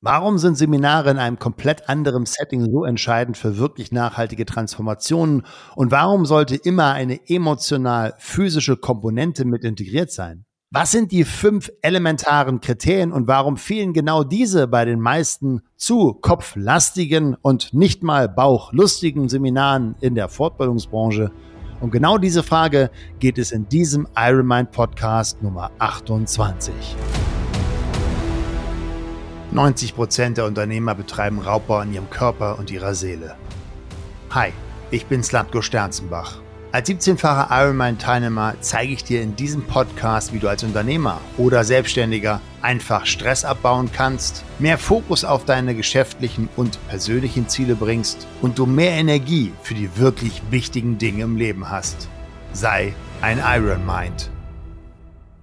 Warum sind Seminare in einem komplett anderen Setting so entscheidend für wirklich nachhaltige Transformationen? Und warum sollte immer eine emotional physische Komponente mit integriert sein? Was sind die fünf elementaren Kriterien und warum fehlen genau diese bei den meisten zu kopflastigen und nicht mal bauchlustigen Seminaren in der Fortbildungsbranche? Um genau diese Frage geht es in diesem Ironmind Podcast Nummer 28. 90 Prozent der Unternehmer betreiben Raubbau an ihrem Körper und ihrer Seele. Hi, ich bin Slatko Sternzenbach. Als 17-facher Ironman-Teilnehmer zeige ich dir in diesem Podcast, wie du als Unternehmer oder Selbstständiger einfach Stress abbauen kannst, mehr Fokus auf deine geschäftlichen und persönlichen Ziele bringst und du mehr Energie für die wirklich wichtigen Dinge im Leben hast. Sei ein Iron Mind.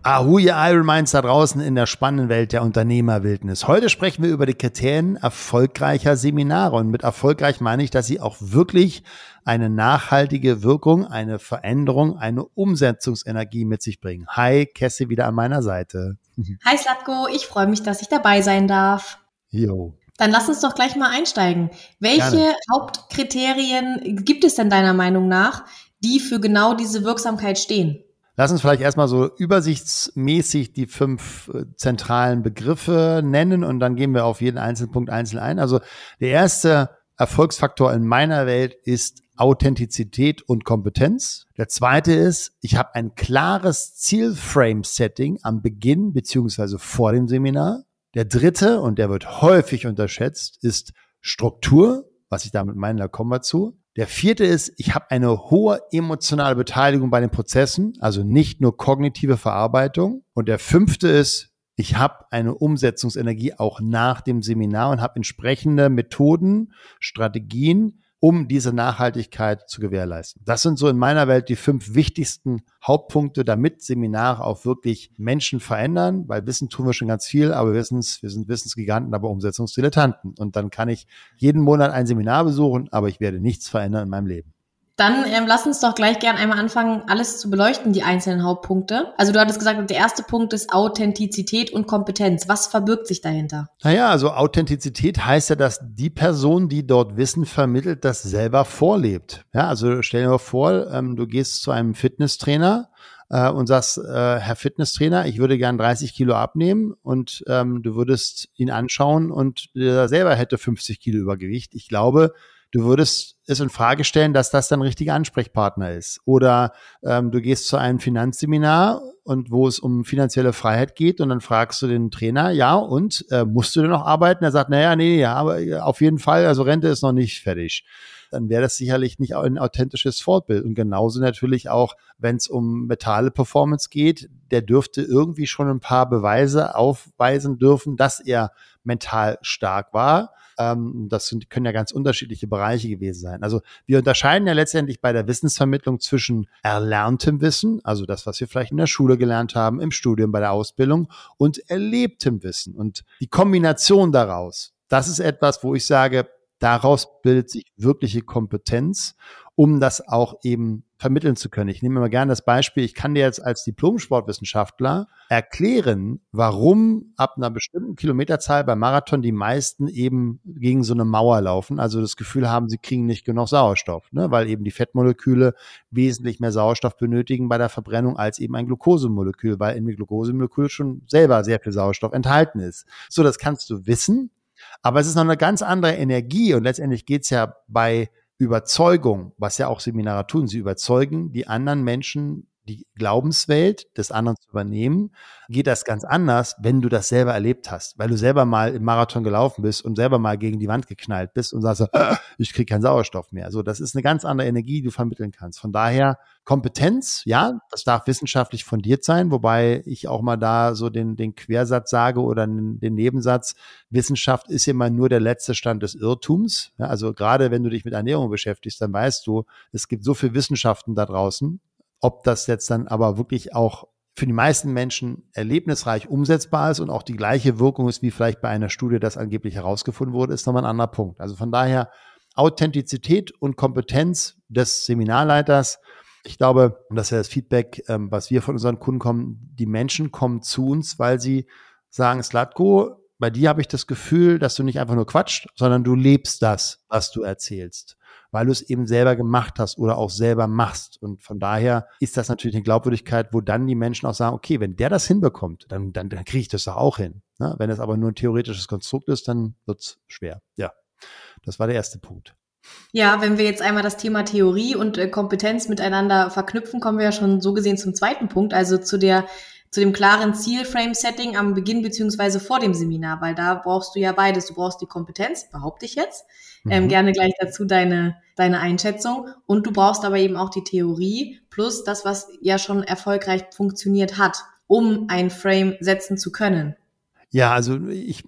Ahu, ihr Iron Minds da draußen in der spannenden Welt der Unternehmerwildnis. Heute sprechen wir über die Kriterien erfolgreicher Seminare. Und mit erfolgreich meine ich, dass sie auch wirklich eine nachhaltige Wirkung, eine Veränderung, eine Umsetzungsenergie mit sich bringen. Hi, Kesse wieder an meiner Seite. Hi Slatko, ich freue mich, dass ich dabei sein darf. Jo. Dann lass uns doch gleich mal einsteigen. Welche Gerne. Hauptkriterien gibt es denn deiner Meinung nach, die für genau diese Wirksamkeit stehen? Lass uns vielleicht erstmal so übersichtsmäßig die fünf äh, zentralen Begriffe nennen und dann gehen wir auf jeden einzelnen Punkt einzeln ein. Also der erste Erfolgsfaktor in meiner Welt ist Authentizität und Kompetenz. Der zweite ist, ich habe ein klares Zielframe-Setting am Beginn beziehungsweise vor dem Seminar. Der dritte, und der wird häufig unterschätzt, ist Struktur. Was ich damit meine, da kommen wir zu. Der vierte ist, ich habe eine hohe emotionale Beteiligung bei den Prozessen, also nicht nur kognitive Verarbeitung. Und der fünfte ist, ich habe eine Umsetzungsenergie auch nach dem Seminar und habe entsprechende Methoden, Strategien, um diese Nachhaltigkeit zu gewährleisten. Das sind so in meiner Welt die fünf wichtigsten Hauptpunkte, damit Seminare auch wirklich Menschen verändern, weil Wissen tun wir schon ganz viel, aber Wissens, wir sind Wissensgiganten, aber Umsetzungsdilettanten. Und dann kann ich jeden Monat ein Seminar besuchen, aber ich werde nichts verändern in meinem Leben. Dann ähm, lass uns doch gleich gern einmal anfangen, alles zu beleuchten, die einzelnen Hauptpunkte. Also du hattest gesagt, der erste Punkt ist Authentizität und Kompetenz. Was verbirgt sich dahinter? Naja, also Authentizität heißt ja, dass die Person, die dort Wissen vermittelt, das selber vorlebt. Ja, also stell dir mal vor, ähm, du gehst zu einem Fitnesstrainer äh, und sagst, äh, Herr Fitnesstrainer, ich würde gern 30 Kilo abnehmen und ähm, du würdest ihn anschauen und der selber hätte 50 Kilo Übergewicht. Ich glaube, du würdest es in Frage stellen, dass das dein richtiger Ansprechpartner ist. Oder ähm, du gehst zu einem Finanzseminar und wo es um finanzielle Freiheit geht und dann fragst du den Trainer, ja, und äh, musst du denn noch arbeiten? Er sagt, naja, nee, ja, aber äh, auf jeden Fall, also Rente ist noch nicht fertig. Dann wäre das sicherlich nicht ein authentisches Fortbild. Und genauso natürlich auch, wenn es um metale Performance geht, der dürfte irgendwie schon ein paar Beweise aufweisen dürfen, dass er mental stark war ähm, das sind, können ja ganz unterschiedliche Bereiche gewesen sein. Also wir unterscheiden ja letztendlich bei der Wissensvermittlung zwischen erlerntem Wissen, also das, was wir vielleicht in der Schule gelernt haben, im Studium, bei der Ausbildung und erlebtem Wissen. Und die Kombination daraus, das ist etwas, wo ich sage, daraus bildet sich wirkliche Kompetenz, um das auch eben vermitteln zu können. Ich nehme mal gerne das Beispiel, ich kann dir jetzt als Diplom-Sportwissenschaftler erklären, warum ab einer bestimmten Kilometerzahl beim Marathon die meisten eben gegen so eine Mauer laufen, also das Gefühl haben, sie kriegen nicht genug Sauerstoff, ne? weil eben die Fettmoleküle wesentlich mehr Sauerstoff benötigen bei der Verbrennung als eben ein Glukosemolekül, weil in dem Glukosemolekül schon selber sehr viel Sauerstoff enthalten ist. So, das kannst du wissen, aber es ist noch eine ganz andere Energie und letztendlich geht's ja bei Überzeugung, was ja auch Seminare tun, sie überzeugen die anderen Menschen die Glaubenswelt des anderen zu übernehmen, geht das ganz anders, wenn du das selber erlebt hast, weil du selber mal im Marathon gelaufen bist und selber mal gegen die Wand geknallt bist und sagst, äh, ich kriege keinen Sauerstoff mehr. So, das ist eine ganz andere Energie, die du vermitteln kannst. Von daher Kompetenz, ja, das darf wissenschaftlich fundiert sein, wobei ich auch mal da so den, den Quersatz sage oder den, Nebensatz, Wissenschaft ist immer nur der letzte Stand des Irrtums. Ja, also gerade wenn du dich mit Ernährung beschäftigst, dann weißt du, es gibt so viel Wissenschaften da draußen, ob das jetzt dann aber wirklich auch für die meisten Menschen erlebnisreich umsetzbar ist und auch die gleiche Wirkung ist, wie vielleicht bei einer Studie, das angeblich herausgefunden wurde, ist nochmal ein anderer Punkt. Also von daher Authentizität und Kompetenz des Seminarleiters. Ich glaube, und das ist ja das Feedback, ähm, was wir von unseren Kunden kommen, die Menschen kommen zu uns, weil sie sagen, Slatko, bei dir habe ich das Gefühl, dass du nicht einfach nur quatscht, sondern du lebst das, was du erzählst, weil du es eben selber gemacht hast oder auch selber machst. Und von daher ist das natürlich eine Glaubwürdigkeit, wo dann die Menschen auch sagen, okay, wenn der das hinbekommt, dann, dann, dann kriege ich das doch auch hin. Ne? Wenn es aber nur ein theoretisches Konstrukt ist, dann wird es schwer. Ja, das war der erste Punkt. Ja, wenn wir jetzt einmal das Thema Theorie und äh, Kompetenz miteinander verknüpfen, kommen wir ja schon so gesehen zum zweiten Punkt, also zu der zu dem klaren Ziel-Frame-Setting am Beginn beziehungsweise vor dem Seminar, weil da brauchst du ja beides. Du brauchst die Kompetenz, behaupte ich jetzt. Ähm, mhm. Ähm, gerne gleich dazu deine, deine Einschätzung. Und du brauchst aber eben auch die Theorie plus das, was ja schon erfolgreich funktioniert hat, um ein Frame setzen zu können. Ja, also ich,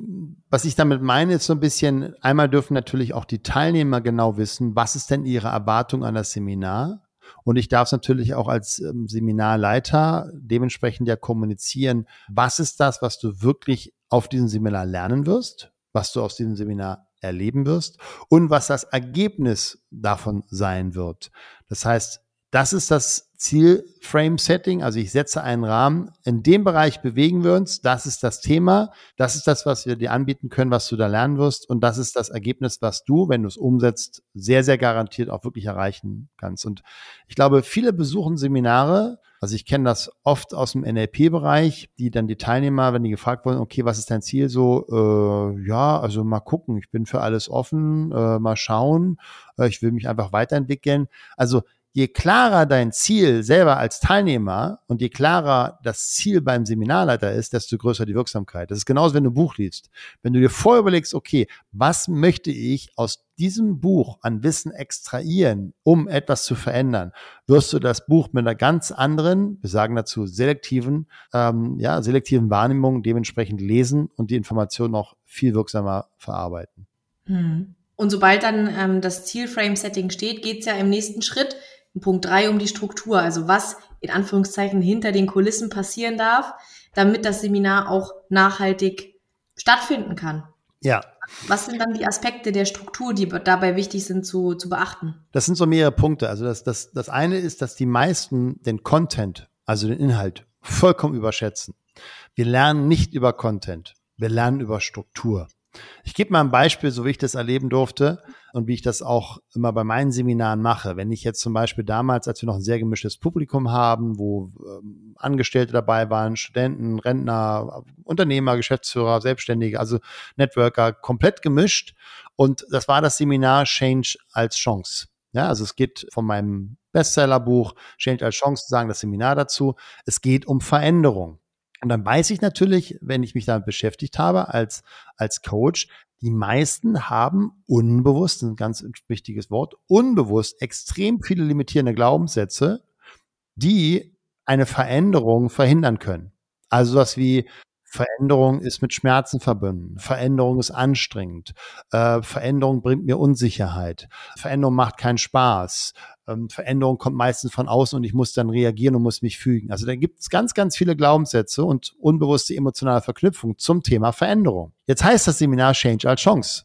was ich damit meine, ist so ein bisschen, einmal dürfen natürlich auch die Teilnehmer genau wissen, was ist denn ihre Erwartung an das Seminar? Und ich darf es natürlich auch als ähm, Seminarleiter dementsprechend ja kommunizieren, was ist das, was du wirklich auf diesem Seminar lernen wirst, was du aus diesem Seminar erleben wirst und was das Ergebnis davon sein wird. Das heißt, das ist das Ziel-Frame-Setting. Also ich setze einen Rahmen. In dem Bereich bewegen wir uns. Das ist das Thema. Das ist das, was wir dir anbieten können, was du da lernen wirst. Und das ist das Ergebnis, was du, wenn du es umsetzt, sehr, sehr garantiert auch wirklich erreichen kannst. Und ich glaube, viele besuchen Seminare. Also ich kenne das oft aus dem NLP-Bereich, die dann die Teilnehmer, wenn die gefragt wurden, okay, was ist dein Ziel so? Äh, ja, also mal gucken. Ich bin für alles offen. Äh, mal schauen. Äh, ich will mich einfach weiterentwickeln. Also je klarer dein Ziel selber als Teilnehmer und je klarer das Ziel beim Seminarleiter ist, desto größer die Wirksamkeit. Das ist genauso, wenn du ein Buch liest. Wenn du dir vorher überlegst, okay, was möchte ich aus diesem Buch an Wissen extrahieren, um etwas zu verändern, wirst du das Buch mit einer ganz anderen, wir sagen dazu selektiven, ähm, ja, selektiven Wahrnehmung dementsprechend lesen und die Information noch viel wirksamer verarbeiten. Hm. Und sobald dann ähm, das Zielframe-Setting steht, geht es ja im nächsten Schritt Punkt drei um die Struktur, also was in Anführungszeichen hinter den Kulissen passieren darf, damit das Seminar auch nachhaltig stattfinden kann. Ja. Was sind dann die Aspekte der Struktur, die dabei wichtig sind zu, zu beachten? Das sind so mehrere Punkte. Also das, das, das eine ist, dass die meisten den Content, also den Inhalt, vollkommen überschätzen. Wir lernen nicht über Content, wir lernen über Struktur. Ich gebe mal ein Beispiel, so wie ich das erleben durfte und wie ich das auch immer bei meinen Seminaren mache. Wenn ich jetzt zum Beispiel damals, als wir noch ein sehr gemischtes Publikum haben, wo ähm, Angestellte dabei waren, Studenten, Rentner, Unternehmer, Geschäftsführer, Selbstständige, also Networker, komplett gemischt. Und das war das Seminar Change als Chance. Ja, also es geht von meinem Bestsellerbuch Change als Chance zu sagen, das Seminar dazu. Es geht um Veränderung. Und dann weiß ich natürlich, wenn ich mich damit beschäftigt habe als, als Coach, die meisten haben unbewusst, ein ganz wichtiges Wort, unbewusst extrem viele limitierende Glaubenssätze, die eine Veränderung verhindern können. Also was wie Veränderung ist mit Schmerzen verbunden. Veränderung ist anstrengend. Äh, Veränderung bringt mir Unsicherheit. Veränderung macht keinen Spaß. Ähm, Veränderung kommt meistens von außen und ich muss dann reagieren und muss mich fügen. Also da gibt es ganz, ganz viele Glaubenssätze und unbewusste emotionale Verknüpfung zum Thema Veränderung. Jetzt heißt das Seminar Change als Chance.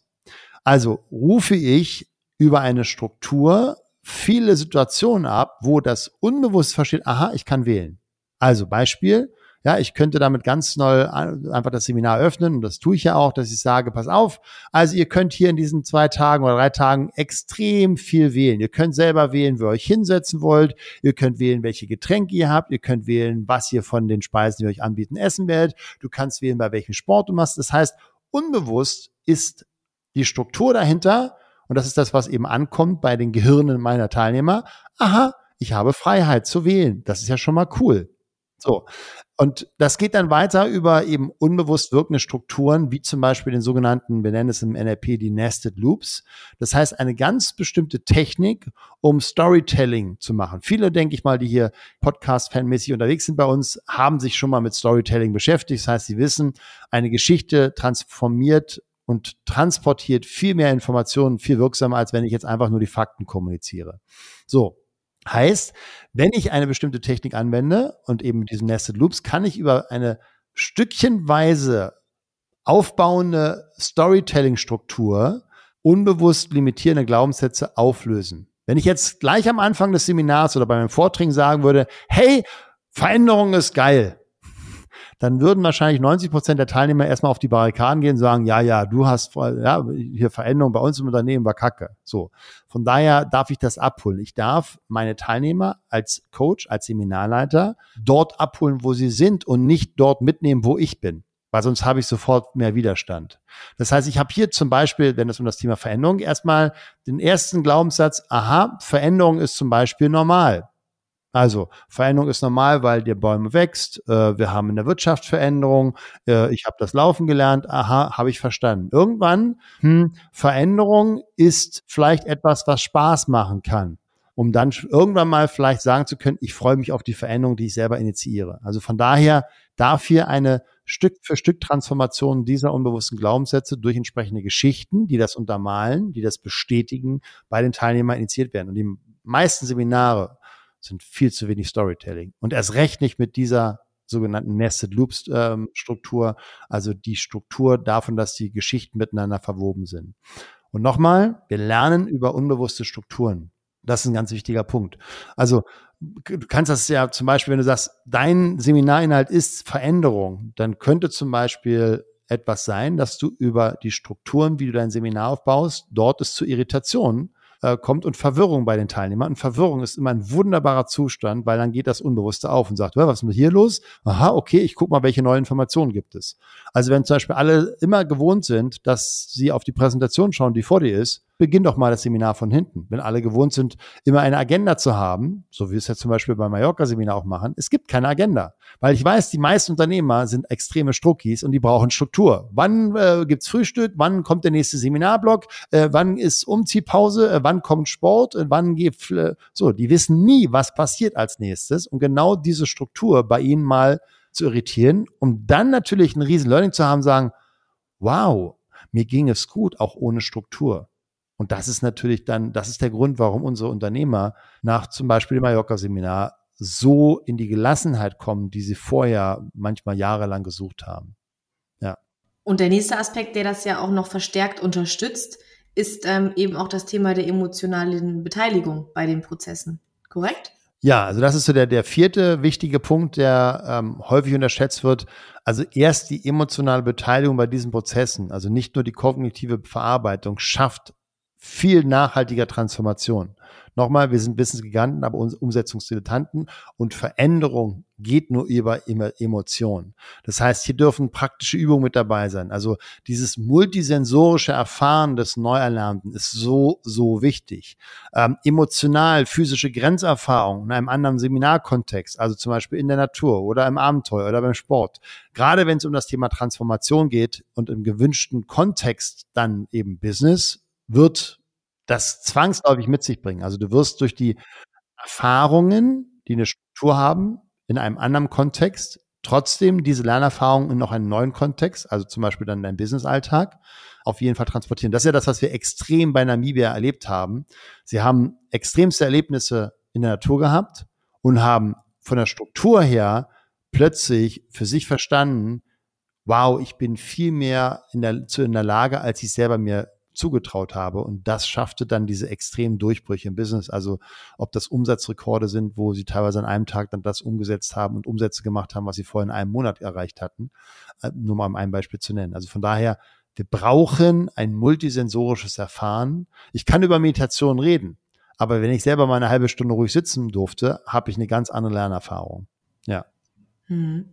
Also rufe ich über eine Struktur viele Situationen ab, wo das unbewusst versteht, aha, ich kann wählen. Also Beispiel, ja, ich könnte damit ganz neu einfach das Seminar öffnen und das tue ich ja auch, dass ich sage, pass auf, also ihr könnt hier in diesen zwei Tagen oder drei Tagen extrem viel wählen. Ihr könnt selber wählen, wo ihr euch hinsetzen wollt. Ihr könnt wählen, welche Getränke ihr habt. Ihr könnt wählen, was ihr von den Speisen, die euch anbieten, essen werdet. Du kannst wählen, bei welchem Sport du machst. Das heißt, unbewusst ist die Struktur dahinter, und das ist das, was eben ankommt bei den Gehirnen meiner Teilnehmer. Aha, ich habe Freiheit zu wählen. Das ist ja schon mal cool. So. Und das geht dann weiter über eben unbewusst wirkende Strukturen, wie zum Beispiel den sogenannten, wir nennen es im NLP die Nested Loops. Das heißt, eine ganz bestimmte Technik, um Storytelling zu machen. Viele, denke ich mal, die hier Podcast-fanmäßig unterwegs sind bei uns, haben sich schon mal mit Storytelling beschäftigt. Das heißt, sie wissen, eine Geschichte transformiert und transportiert viel mehr Informationen, viel wirksamer, als wenn ich jetzt einfach nur die Fakten kommuniziere. So, Heißt, wenn ich eine bestimmte Technik anwende und eben mit diesen Nested Loops, kann ich über eine stückchenweise aufbauende Storytelling-Struktur unbewusst limitierende Glaubenssätze auflösen. Wenn ich jetzt gleich am Anfang des Seminars oder bei meinem Vortrag sagen würde, hey, Veränderung ist geil, dann würden wahrscheinlich 90 Prozent der Teilnehmer erstmal auf die Barrikaden gehen und sagen, ja, ja, du hast ja, hier Veränderung bei uns im Unternehmen war Kacke. So. Von daher darf ich das abholen. Ich darf meine Teilnehmer als Coach, als Seminarleiter dort abholen, wo sie sind und nicht dort mitnehmen, wo ich bin weil sonst habe ich sofort mehr Widerstand. Das heißt, ich habe hier zum Beispiel, wenn es um das Thema Veränderung, erstmal den ersten Glaubenssatz, aha, Veränderung ist zum Beispiel normal. Also Veränderung ist normal, weil der Bäume wächst. Äh, wir haben in der Wirtschaft Veränderung. Äh, ich habe das Laufen gelernt. Aha, habe ich verstanden. Irgendwann, hm, Veränderung ist vielleicht etwas, was Spaß machen kann, um dann irgendwann mal vielleicht sagen zu können, ich freue mich auf die Veränderung, die ich selber initiiere. Also von daher darf hier eine Stück für Stück Transformation dieser unbewussten Glaubenssätze durch entsprechende Geschichten, die das untermalen, die das bestätigen, bei den Teilnehmern initiiert werden. Und die meisten Seminare sind viel zu wenig Storytelling. Und erst recht nicht mit dieser sogenannten Nested Loops ähm, Struktur, also die Struktur davon, dass die Geschichten miteinander verwoben sind. Und nochmal, wir lernen über unbewusste Strukturen. Das ist ein ganz wichtiger Punkt. Also du kannst das ja zum Beispiel, wenn du sagst, dein Seminarinhalt ist Veränderung, dann könnte zum Beispiel etwas sein, dass du über die Strukturen, wie du dein Seminar aufbaust, dort es zu Irritationen äh, kommt und Verwirrung bei den Teilnehmern. Und Verwirrung ist immer ein wunderbarer Zustand, weil dann geht das Unbewusste auf und sagt, was ist hier los? Aha, okay, ich guck mal, welche neuen Informationen gibt es. Also wenn zum Beispiel alle immer gewohnt sind, dass sie auf die Präsentation schauen, die vor dir ist, beginn doch mal das Seminar von hinten. Wenn alle gewohnt sind, immer eine Agenda zu haben, so wie wir es ja zum Beispiel beim Mallorca-Seminar auch machen, es gibt keine Agenda. Weil ich weiß, die meisten Unternehmer sind extreme Struckis und die brauchen Struktur. Wann äh, gibt's Frühstück? Wann kommt der nächste Seminarblock? Äh, wann ist Umziehpause? Äh, wann kommt Sport? Äh, wann geht äh, so? Die wissen nie, was passiert als nächstes. Und genau diese Struktur bei ihnen mal zu irritieren, um dann natürlich ein riesen Learning zu haben, sagen, wow, mir ging es gut, auch ohne Struktur. Und das ist natürlich dann, das ist der Grund, warum unsere Unternehmer nach zum Beispiel dem Mallorca-Seminar so in die Gelassenheit kommen, die sie vorher manchmal jahrelang gesucht haben. Ja. Und der nächste Aspekt, der das ja auch noch verstärkt unterstützt, ist ähm, eben auch das Thema der emotionalen Beteiligung bei den Prozessen. Korrekt? Ja, also das ist so der, der vierte wichtige Punkt, der ähm, häufig unterschätzt wird. Also erst die emotionale Beteiligung bei diesen Prozessen, also nicht nur die kognitive Verarbeitung, schafft viel nachhaltiger Transformation. Nochmal, wir sind Wissensgiganten, aber Umsetzungsdilettanten und Veränderung geht nur über Emotionen. Das heißt, hier dürfen praktische Übungen mit dabei sein. Also dieses multisensorische Erfahren des Neuerlernten ist so, so wichtig. Ähm, emotional, physische Grenzerfahrung in einem anderen Seminarkontext, also zum Beispiel in der Natur oder im Abenteuer oder beim Sport. Gerade wenn es um das Thema Transformation geht und im gewünschten Kontext dann eben Business, wird das zwangsläufig mit sich bringen. Also du wirst durch die Erfahrungen, die eine Struktur haben, in einem anderen Kontext, trotzdem diese Lernerfahrungen in noch einen neuen Kontext, also zum Beispiel dann in deinem Business-Alltag, auf jeden Fall transportieren. Das ist ja das, was wir extrem bei Namibia erlebt haben. Sie haben extremste Erlebnisse in der Natur gehabt und haben von der Struktur her plötzlich für sich verstanden, wow, ich bin viel mehr in der, zu in der Lage, als ich selber mir zugetraut habe. Und das schaffte dann diese extremen Durchbrüche im Business. Also ob das Umsatzrekorde sind, wo sie teilweise an einem Tag dann das umgesetzt haben und Umsätze gemacht haben, was sie vorher in einem Monat erreicht hatten. Äh, nur mal um ein Beispiel zu nennen. Also von daher, wir brauchen ein multisensorisches Erfahren. Ich kann über Meditation reden, aber wenn ich selber mal eine halbe Stunde ruhig sitzen durfte, habe ich eine ganz andere Lernerfahrung. Ja. Hm.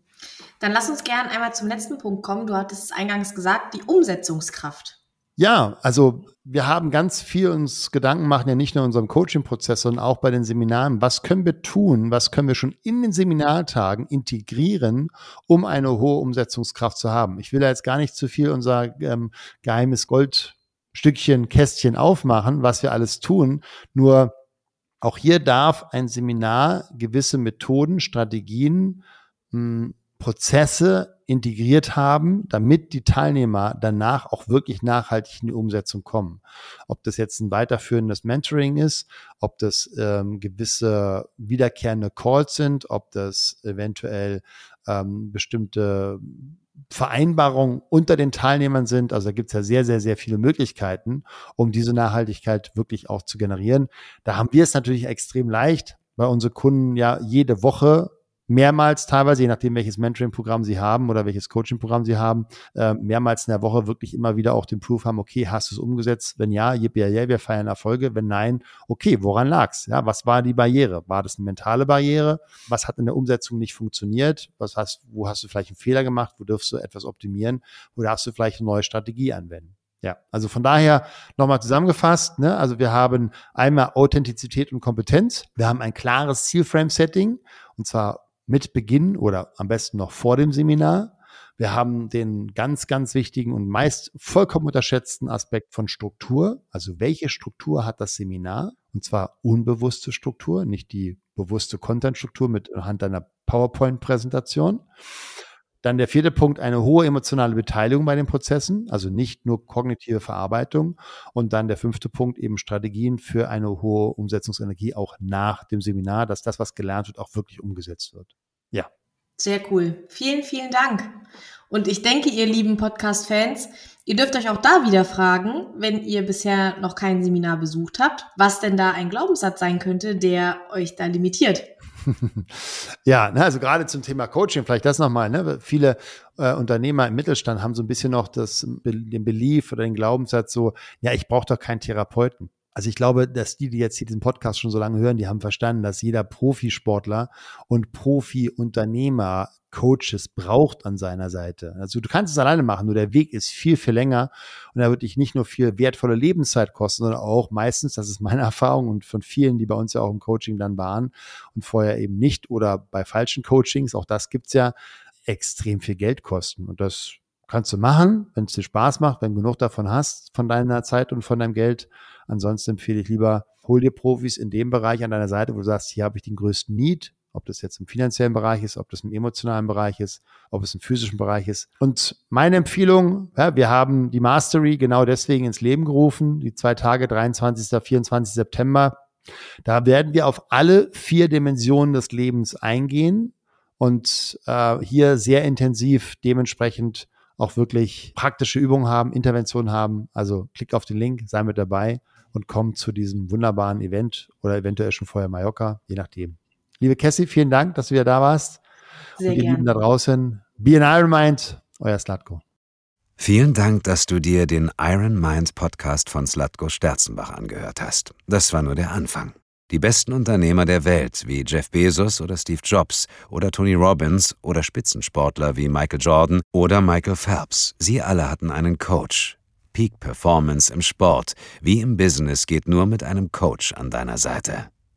Dann lass uns gern einmal zum letzten Punkt kommen. Du hattest es eingangs gesagt, die Umsetzungskraft. Ja, also wir haben ganz viel uns Gedanken machen, ja nicht nur in unserem Coaching-Prozess, sondern auch bei den Seminaren. Was können wir tun? Was können wir schon in den Seminartagen integrieren, um eine hohe Umsetzungskraft zu haben? Ich will ja jetzt gar nicht zu viel unser ähm, geheimes Goldstückchen, Kästchen aufmachen, was wir alles tun. Nur auch hier darf ein Seminar gewisse Methoden, Strategien, mh, hm, Prozesse integriert haben, damit die Teilnehmer danach auch wirklich nachhaltig in die Umsetzung kommen. Ob das jetzt ein weiterführendes Mentoring ist, ob das ähm, gewisse wiederkehrende Calls sind, ob das eventuell ähm, bestimmte Vereinbarungen unter den Teilnehmern sind. Also da gibt es ja sehr, sehr, sehr viele Möglichkeiten, um diese Nachhaltigkeit wirklich auch zu generieren. Da haben wir es natürlich extrem leicht, weil unsere Kunden ja jede Woche mehrmals teilweise, je nachdem, welches Mentoring-Programm Sie haben oder welches Coaching-Programm Sie haben, äh, mehrmals in der Woche wirklich immer wieder auch den Proof haben, okay, hast du es umgesetzt? Wenn ja, yippie, yeah, wir feiern Erfolge. Wenn nein, okay, woran lag's? Ja, was war die Barriere? War das eine mentale Barriere? Was hat in der Umsetzung nicht funktioniert? Was hast, wo hast du vielleicht einen Fehler gemacht? Wo dürfst du etwas optimieren? Wo darfst du vielleicht eine neue Strategie anwenden? Ja, also von daher nochmal zusammengefasst, ne? also wir haben einmal Authentizität und Kompetenz, wir haben ein klares Zielframe-Setting und zwar mit Beginn oder am besten noch vor dem Seminar. Wir haben den ganz, ganz wichtigen und meist vollkommen unterschätzten Aspekt von Struktur. Also welche Struktur hat das Seminar? Und zwar unbewusste Struktur, nicht die bewusste Content-Struktur mit Hand einer PowerPoint-Präsentation. Dann der vierte Punkt, eine hohe emotionale Beteiligung bei den Prozessen, also nicht nur kognitive Verarbeitung. Und dann der fünfte Punkt, eben Strategien für eine hohe Umsetzungsenergie auch nach dem Seminar, dass das, was gelernt wird, auch wirklich umgesetzt wird. Ja. Sehr cool. Vielen, vielen Dank. Und ich denke, ihr lieben Podcast-Fans, ihr dürft euch auch da wieder fragen, wenn ihr bisher noch kein Seminar besucht habt, was denn da ein Glaubenssatz sein könnte, der euch da limitiert. ja, ne, also gerade zum Thema Coaching, vielleicht das nochmal. Ne? Viele äh, Unternehmer im Mittelstand haben so ein bisschen noch das, den Belief oder den Glaubenssatz so, ja, ich brauche doch keinen Therapeuten. Also ich glaube, dass die, die jetzt hier diesen Podcast schon so lange hören, die haben verstanden, dass jeder Profisportler und Profi-Unternehmer Coaches braucht an seiner Seite. Also du kannst es alleine machen, nur der Weg ist viel, viel länger und er wird dich nicht nur viel wertvolle Lebenszeit kosten, sondern auch meistens, das ist meine Erfahrung und von vielen, die bei uns ja auch im Coaching dann waren und vorher eben nicht oder bei falschen Coachings, auch das gibt's ja, extrem viel Geld kosten. Und das kannst du machen, wenn es dir Spaß macht, wenn du genug davon hast, von deiner Zeit und von deinem Geld. Ansonsten empfehle ich lieber, hol dir Profis in dem Bereich an deiner Seite, wo du sagst, hier habe ich den größten Need, ob das jetzt im finanziellen Bereich ist, ob das im emotionalen Bereich ist, ob es im physischen Bereich ist. Und meine Empfehlung, ja, wir haben die Mastery genau deswegen ins Leben gerufen, die zwei Tage, 23. 24. September. Da werden wir auf alle vier Dimensionen des Lebens eingehen und äh, hier sehr intensiv dementsprechend auch wirklich praktische Übungen haben, Interventionen haben. Also klick auf den Link, sei mit dabei und komm zu diesem wunderbaren Event oder eventuell schon vorher Mallorca, je nachdem. Liebe Cassie, vielen Dank, dass du wieder da warst. Sehr und ihr gern. Lieben da draußen, be an Iron Mind, euer Slatko. Vielen Dank, dass du dir den Iron Mind Podcast von Slatko Sterzenbach angehört hast. Das war nur der Anfang. Die besten Unternehmer der Welt wie Jeff Bezos oder Steve Jobs oder Tony Robbins oder Spitzensportler wie Michael Jordan oder Michael Phelps, sie alle hatten einen Coach. Peak Performance im Sport wie im Business geht nur mit einem Coach an deiner Seite.